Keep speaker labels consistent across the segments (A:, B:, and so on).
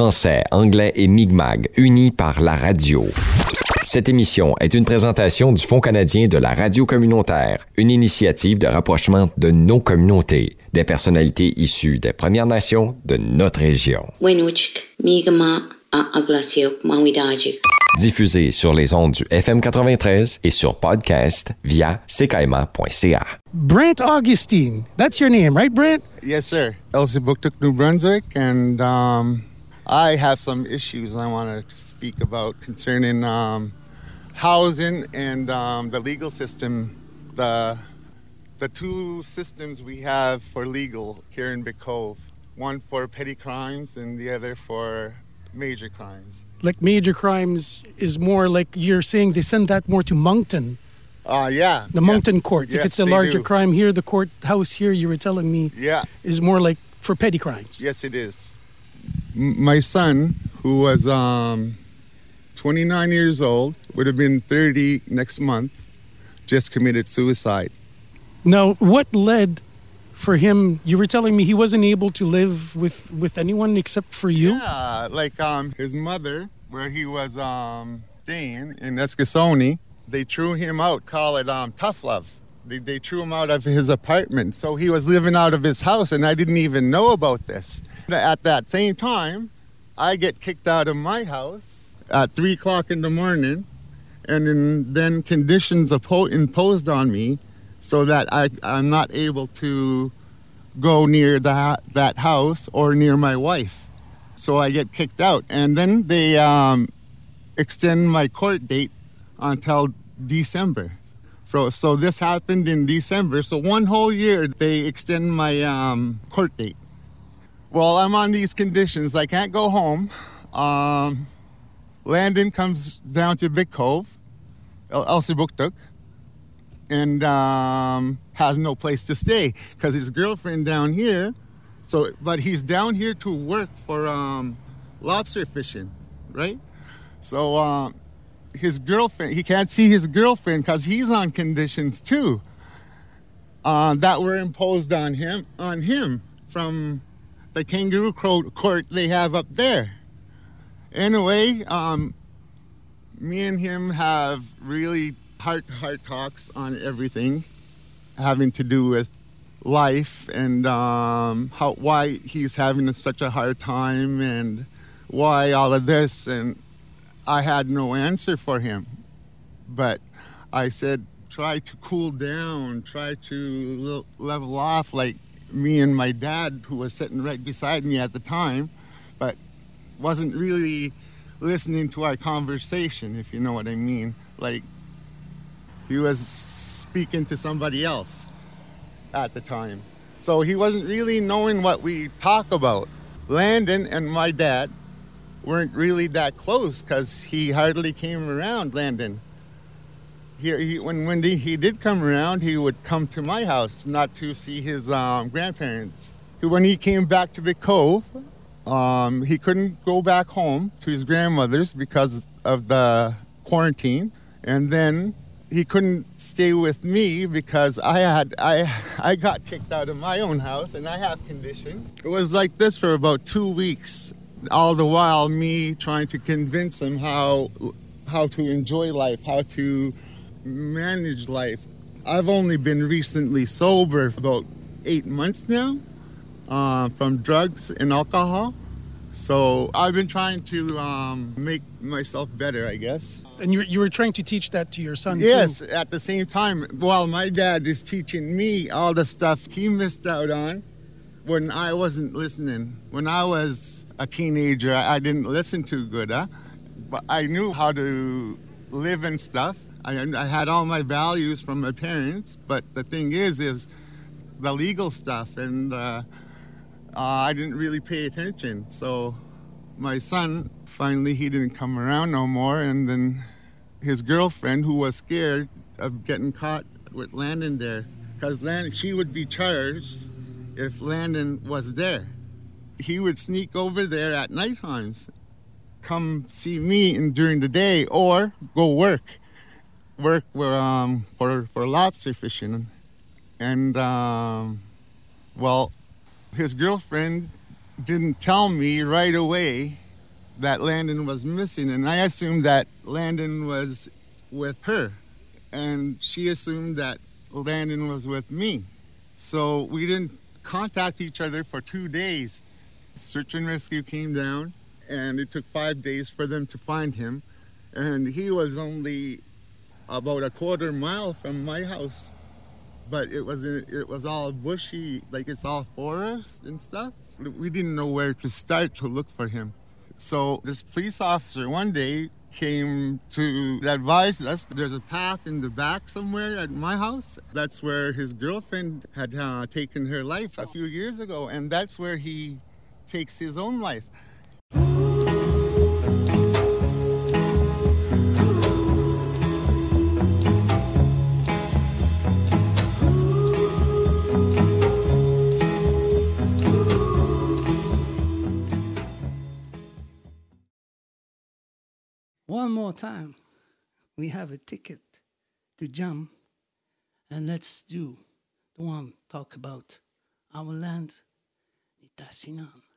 A: français, anglais et Mi'kmaq, unis par la radio. Cette émission est une présentation du Fonds canadien de la radio communautaire, une initiative de rapprochement de nos communautés, des personnalités issues des Premières Nations de notre région. Diffusée sur les ondes du FM 93 et sur podcast via ckaima.ca.
B: Brent Augustine. That's your name, right, Brent?
C: Yes, sir. Elsie Booktook, New Brunswick, and um, I have some issues I want to speak about concerning um, housing and um, the legal system. The the two systems we have for legal here in Big Cove, one for petty crimes and the other for major crimes.
B: Like major crimes is more like you're saying they send that more to Moncton,
C: Uh, yeah.
B: the
C: yeah.
B: Moncton court. if it's a larger
C: do.
B: crime here, the courthouse here, you were telling me,
C: Yeah.
B: is more like for petty crimes.
C: Yes, it is. My son, who was um, 29 years old, would have been 30 next month, just committed suicide.
B: Now, what led for him? You were telling me he wasn't able to live with with anyone except for you.
C: Yeah, like um, his mother, where he was um, staying in Eskasoni, they threw him out, call it um, tough love. They, they threw him out of his apartment. So he was living out of his house, and I didn't even know about this. At that same time, I get kicked out of my house at 3 o'clock in the morning, and then, conditions imposed on me so that I, I'm not able to go near that, that house or near my wife so I get kicked out. And then they um, extend my court date until December. So, this happened in December. So one whole year they extend my um, court date. Well, I'm on these conditions. I can't go home. Um, Landon comes down to Big Cove, El- Elsipogtog, and um, has no place to stay because his girlfriend down here so, but he's down here to work for um, lobster fishing, right? So, um, his girlfriend, he can't see his girlfriend because he's on conditions too uh, that were imposed on him on him from the kangaroo court they have up there. Anyway, um, me and him have really heart heart talks on everything having to do with life and um, how why he's having such a hard time and why all of this and I had no answer for him but I said try to cool down try to level off like me and my dad who was sitting right beside me at the time but wasn't really listening to our conversation if you know what I mean like he was speaking to somebody else at the time. So he wasn't really knowing what we talk about. Landon and my dad weren't really that close because he hardly came around, Landon. He, he, when when he, he did come around, he would come to my house, not to see his um, grandparents. When he came back to Big Cove, um, he couldn't go back home to his grandmother's because of the quarantine. And then he couldn't stay with me because I had I I got kicked out of my own house and I have conditions. It was like this for about two weeks. All the while, me trying to convince him how how to enjoy life, how to manage life. I've only been recently sober for about eight months now uh, from drugs and alcohol. So I've been trying to um, make myself better, I guess.
B: And you, you were trying to teach that to your son
C: Yes,
B: too.
C: at the same time, while my dad is teaching me all the stuff he missed out on when I wasn't listening. When I was a teenager, I didn't listen too good, huh? But I knew how to live and stuff. I, I had all my values from my parents, but the thing is, is the legal stuff, and uh, uh, I didn't really pay attention. So my son finally he didn't come around no more, and then his girlfriend, who was scared of getting caught with Landon there, because Landon she would be charged if Landon was there. He would sneak over there at night times, come see me in, during the day, or go work, work for um, for for lobster fishing, and um, well, his girlfriend didn't tell me right away that Landon was missing, and I assumed that Landon was with her, and she assumed that Landon was with me. So we didn't contact each other for two days. Search and rescue came down, and it took five days for them to find him. And he was only about a quarter mile from my house, but it was it was all bushy, like it's all forest and stuff. We didn't know where to start to look for him. So this police officer one day came to advise us there's a path in the back somewhere at my house. That's where his girlfriend had uh, taken her life a few years ago, and that's where he takes his own life.
D: One more time. We have a ticket to jump, and let's do the one talk about our land, Nitassinan.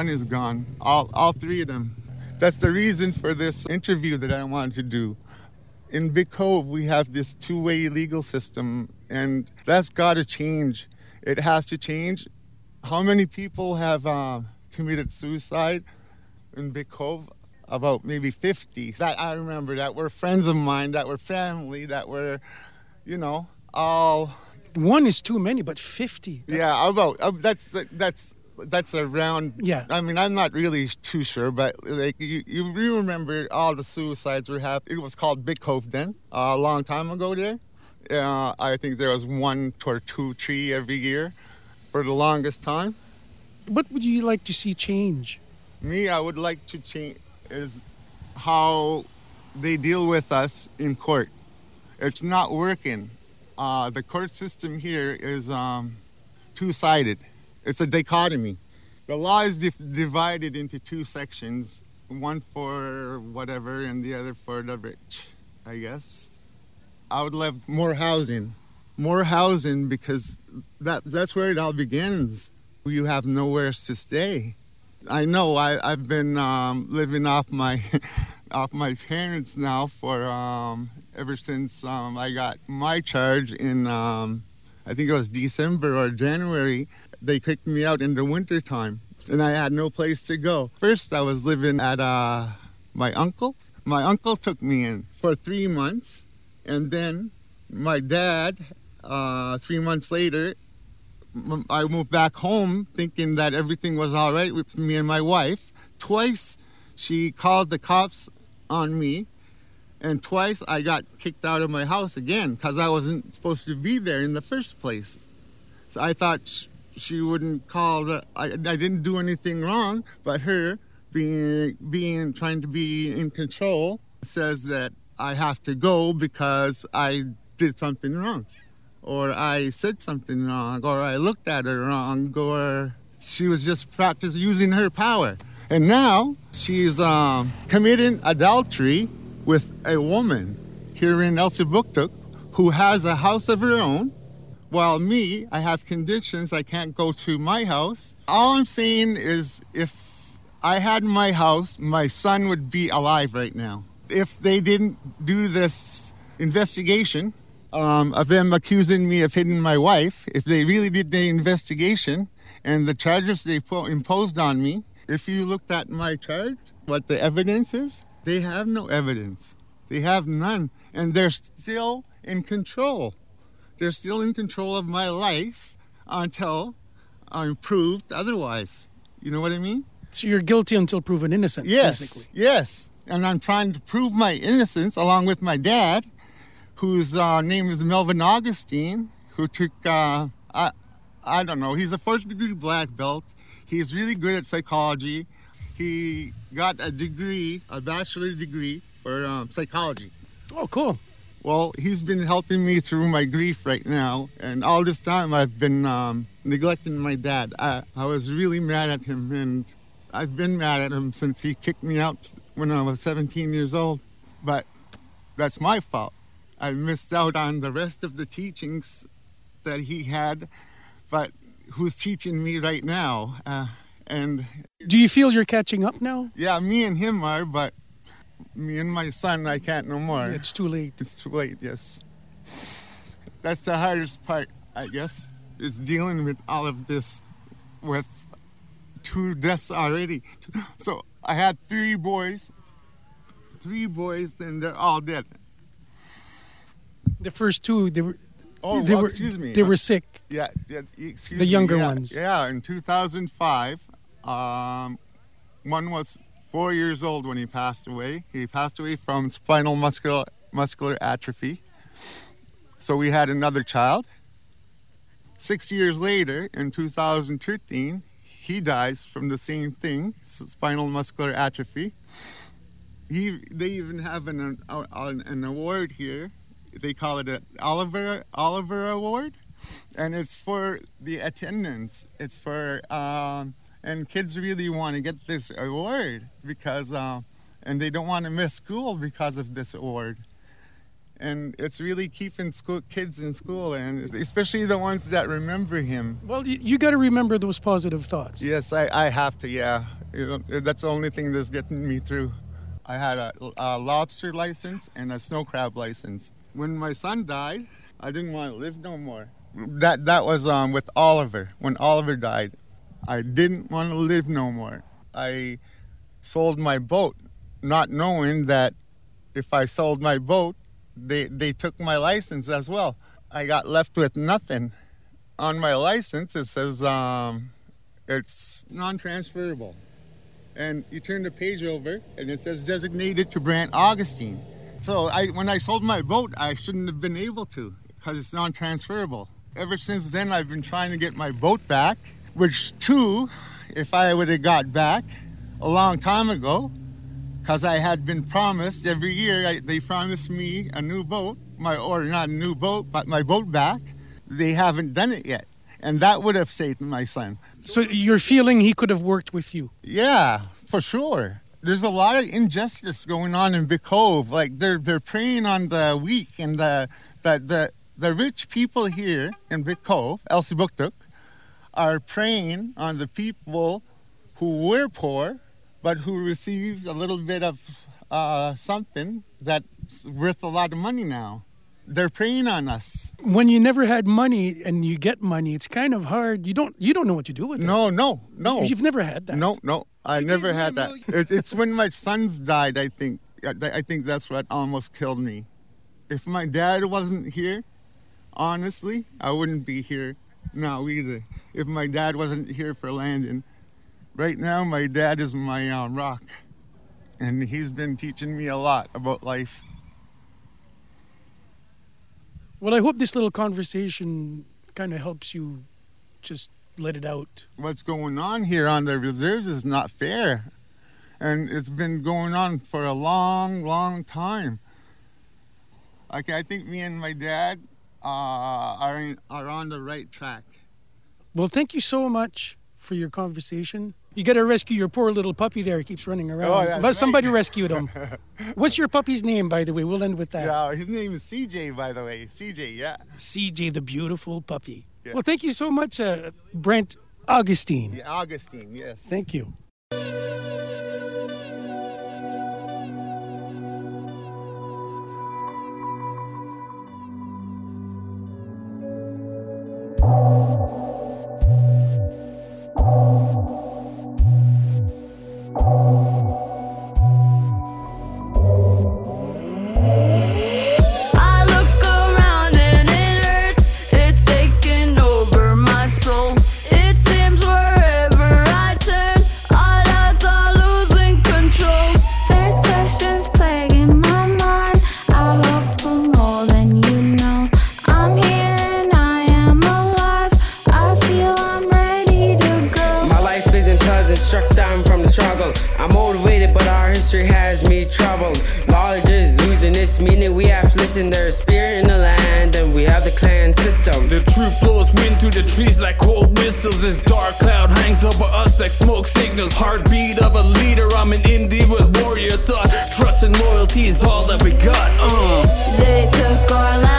C: Son is gone. All, all three of them. That's the reason for this interview that I wanted to do. In Big Cove, we have this two way legal system, and that's got to change. It has to change. How many people have uh, committed suicide in Big Cove? About maybe 50 that I remember that were friends of mine, that were family, that were, you know, all
B: One is too many, but 50. that's-
C: yeah, about uh, that's the, that's that's around.
B: Yeah.
C: I mean, I'm not really too sure, but like you, you remember all the suicides were happening. It was called Big Cove then, uh, a long time ago there. Uh, I think there was one or two tree every year for the longest time.
B: What would you like to see change?
C: Me, I would like to change is how they deal with us in court. It's not working. Uh, the court system here is um, two-sided. It's a dichotomy. The law is dif- divided into two sections, one for whatever and the other for the rich, I guess. I would love more housing, more housing because that that's where it all begins. You have nowhere to stay. I know I, I've been um, living off my off my parents now for um, ever since um, I got my charge in um, I think it was December or January. They kicked me out in the winter time, and I had no place to go. First, I was living at uh, my uncle. My uncle took me in for three months, and then my dad, uh, three months later, I moved back home thinking that everything was all right with me and my wife. Twice she called the cops on me, and twice I got kicked out of my house again because I wasn't supposed to be there in the first place. So I thought she wouldn't call the. I, I didn't do anything wrong, but her being being trying to be in control says that I have to go because I did something wrong or I said something wrong, or I looked at her wrong, or she was just practicing using her power. And now she's um, committing adultery with a woman here in Elsipogtog who has a house of her own, while me, I have conditions. I can't go to my house. All I'm saying is if I had my house, my son would be alive right now. If they didn't do this investigation, um, of them accusing me of hitting my wife, if they really did the investigation and the charges they po- imposed on me, if you looked at my charge, what the evidence is, they have no evidence. They have none. And they're still in control. They're still in control of my life until I'm proved otherwise. You know what I mean?
B: So you're guilty until proven innocent,
C: Yes,
B: basically.
C: yes. And I'm trying to prove my innocence along with my dad, whose uh, name is Melvin Augustine, who took, uh, I, I don't know, he's a first degree black belt. He's really good at psychology. He got a degree, a bachelor degree for um, psychology.
B: Oh, cool.
C: Well, he's been helping me through my grief right now, and all this time I've been um, neglecting my dad. I, I was really mad at him, and I've been mad at him since he kicked me out when I was 17 years old. But that's my fault. I missed out on the rest of the teachings that he had, but who's teaching me right now. Uh, and
B: Do you feel you're catching up now?
C: yeah, me and him are, but me and my son, I can't no more.
B: It's too late.
C: It's too late, yes. That's the hardest part, I guess, is dealing with all of this with two deaths already. So I had three boys, three boys, and they're all dead.
B: The first two, they were,
C: Oh,
B: they
C: well,
B: were,
C: excuse me.
B: They were sick.
C: Yeah, yeah excuse
B: The
C: me,
B: younger
C: yeah,
B: ones.
C: Yeah, in 2005, um, one was four years old when he passed away. He passed away from spinal muscular muscular atrophy. So we had another child. Six years later, in 2013, he dies from the same thing, spinal muscular atrophy. He, they even have an, an, an award here. They call it an Oliver Oliver Award, and it's for the attendance. It's for um, and kids really want to get this award because uh, and they don't want to miss school because of this award. and it's really keeping school kids in school, and especially the ones that remember him.
B: Well, you, you got to remember those positive thoughts.
C: Yes, I, I have to. Yeah, you know, that's the only thing that's getting me through. I had a, a lobster license and a snow crab license. When my son died, I didn't want to live no more. That that was um, with Oliver. When Oliver died, I didn't want to live no more. I sold my boat, not knowing that if I sold my boat, they they took my license as well. I got left with nothing. On my license, it says um, it's non-transferable, and you turn the page over, and it says designated to Brent Augustine. So I, when I sold my boat, I shouldn't have been able to because it's non-transferable. Ever since then, I've been trying to get my boat back, which two, if I would have got back a long time ago, because I had been promised every year, I, they promised me a new boat, my or not a new boat, but my boat back. They haven't done it yet, and that would have saved my son.
B: So you're feeling he could have worked with you.
C: Yeah, for sure. There's a lot of injustice going on in Big Cove. Like they're they're preying on the weak and the the the, the rich people here in Big Cove, Elsipogtog, are preying on the people who were poor but who received a little bit of uh, something that's worth a lot of money now. They're preying on us.
B: When you never had money and you get money, it's kind of hard. You don't you don't know what to do with it.
C: No, no, no.
B: You've never had that.
C: No, no, I never had that. It, it's when my sons died. I think. I think that's what almost killed me. If my dad wasn't here, honestly, I wouldn't be here now either. If my dad wasn't here for Landon, right now my dad is my uh, rock, and he's been teaching me a lot about life.
B: Well, I hope this little conversation kind of helps you just let it out.
C: What's going on here on the reserves is not fair, and it's been going on for a long, long time. Like I think me and my dad uh, are in, are on the right track.
B: Well, thank you so much for your conversation. You got to rescue your poor little puppy there. He keeps running around.
C: Oh,
B: but somebody
C: right.
B: rescued him. What's your puppy's name, by the way? We'll end with that.
C: Yeah, his name is CJ, by the way. CJ, yeah.
B: CJ, the beautiful puppy.
C: Yeah.
B: Well, thank you so much, uh, Brent Augustine.
C: yeah Augustine, yes.
B: Thank you.
E: Struck down from the struggle. I'm motivated, but our history has me troubled. Knowledge is losing its meaning. We have to listen. There's spirit in the land, and we have the clan system.
F: The truth blows wind through the trees like cold missiles. This dark cloud hangs over us like smoke signals. Heartbeat of a leader. I'm an indie with warrior thought. Trust and loyalty is all that we got. Uh.
G: They took our land,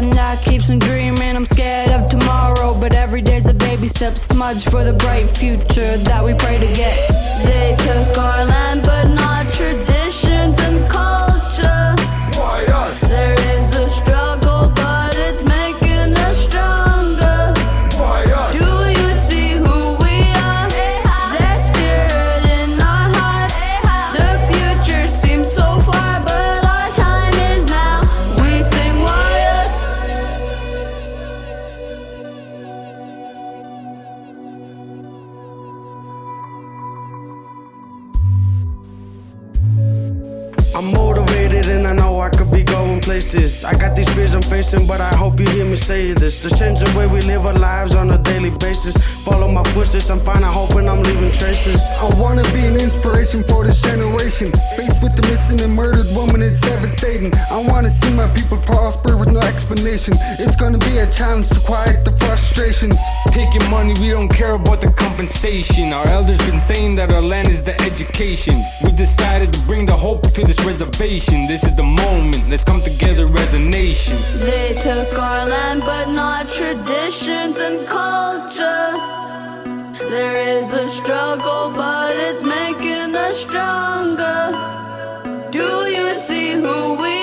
G: that keeps me dreaming. I'm scared of tomorrow, but every day's a baby step smudge for the bright future that we pray to get. They but
E: I hope you hear me say this. To change the way we live our lives on a daily basis. Follow my footsteps, I'm fine, I hoping I'm leaving traces.
H: I wanna be an inspiration for this generation. Faced with the missing and murdered woman, it's devastating. I wanna see my people prosper with no explanation. It's gonna be a challenge to quiet the frustrations.
F: Taking money, we don't care about the compensation. Our elders been saying that our land is the education. We've decided to bring the hope to this reservation. This is the moment. Let's come together as a nation.
G: They took our land, but not traditions and culture. There is a struggle, but it's making us stronger. Do you see who we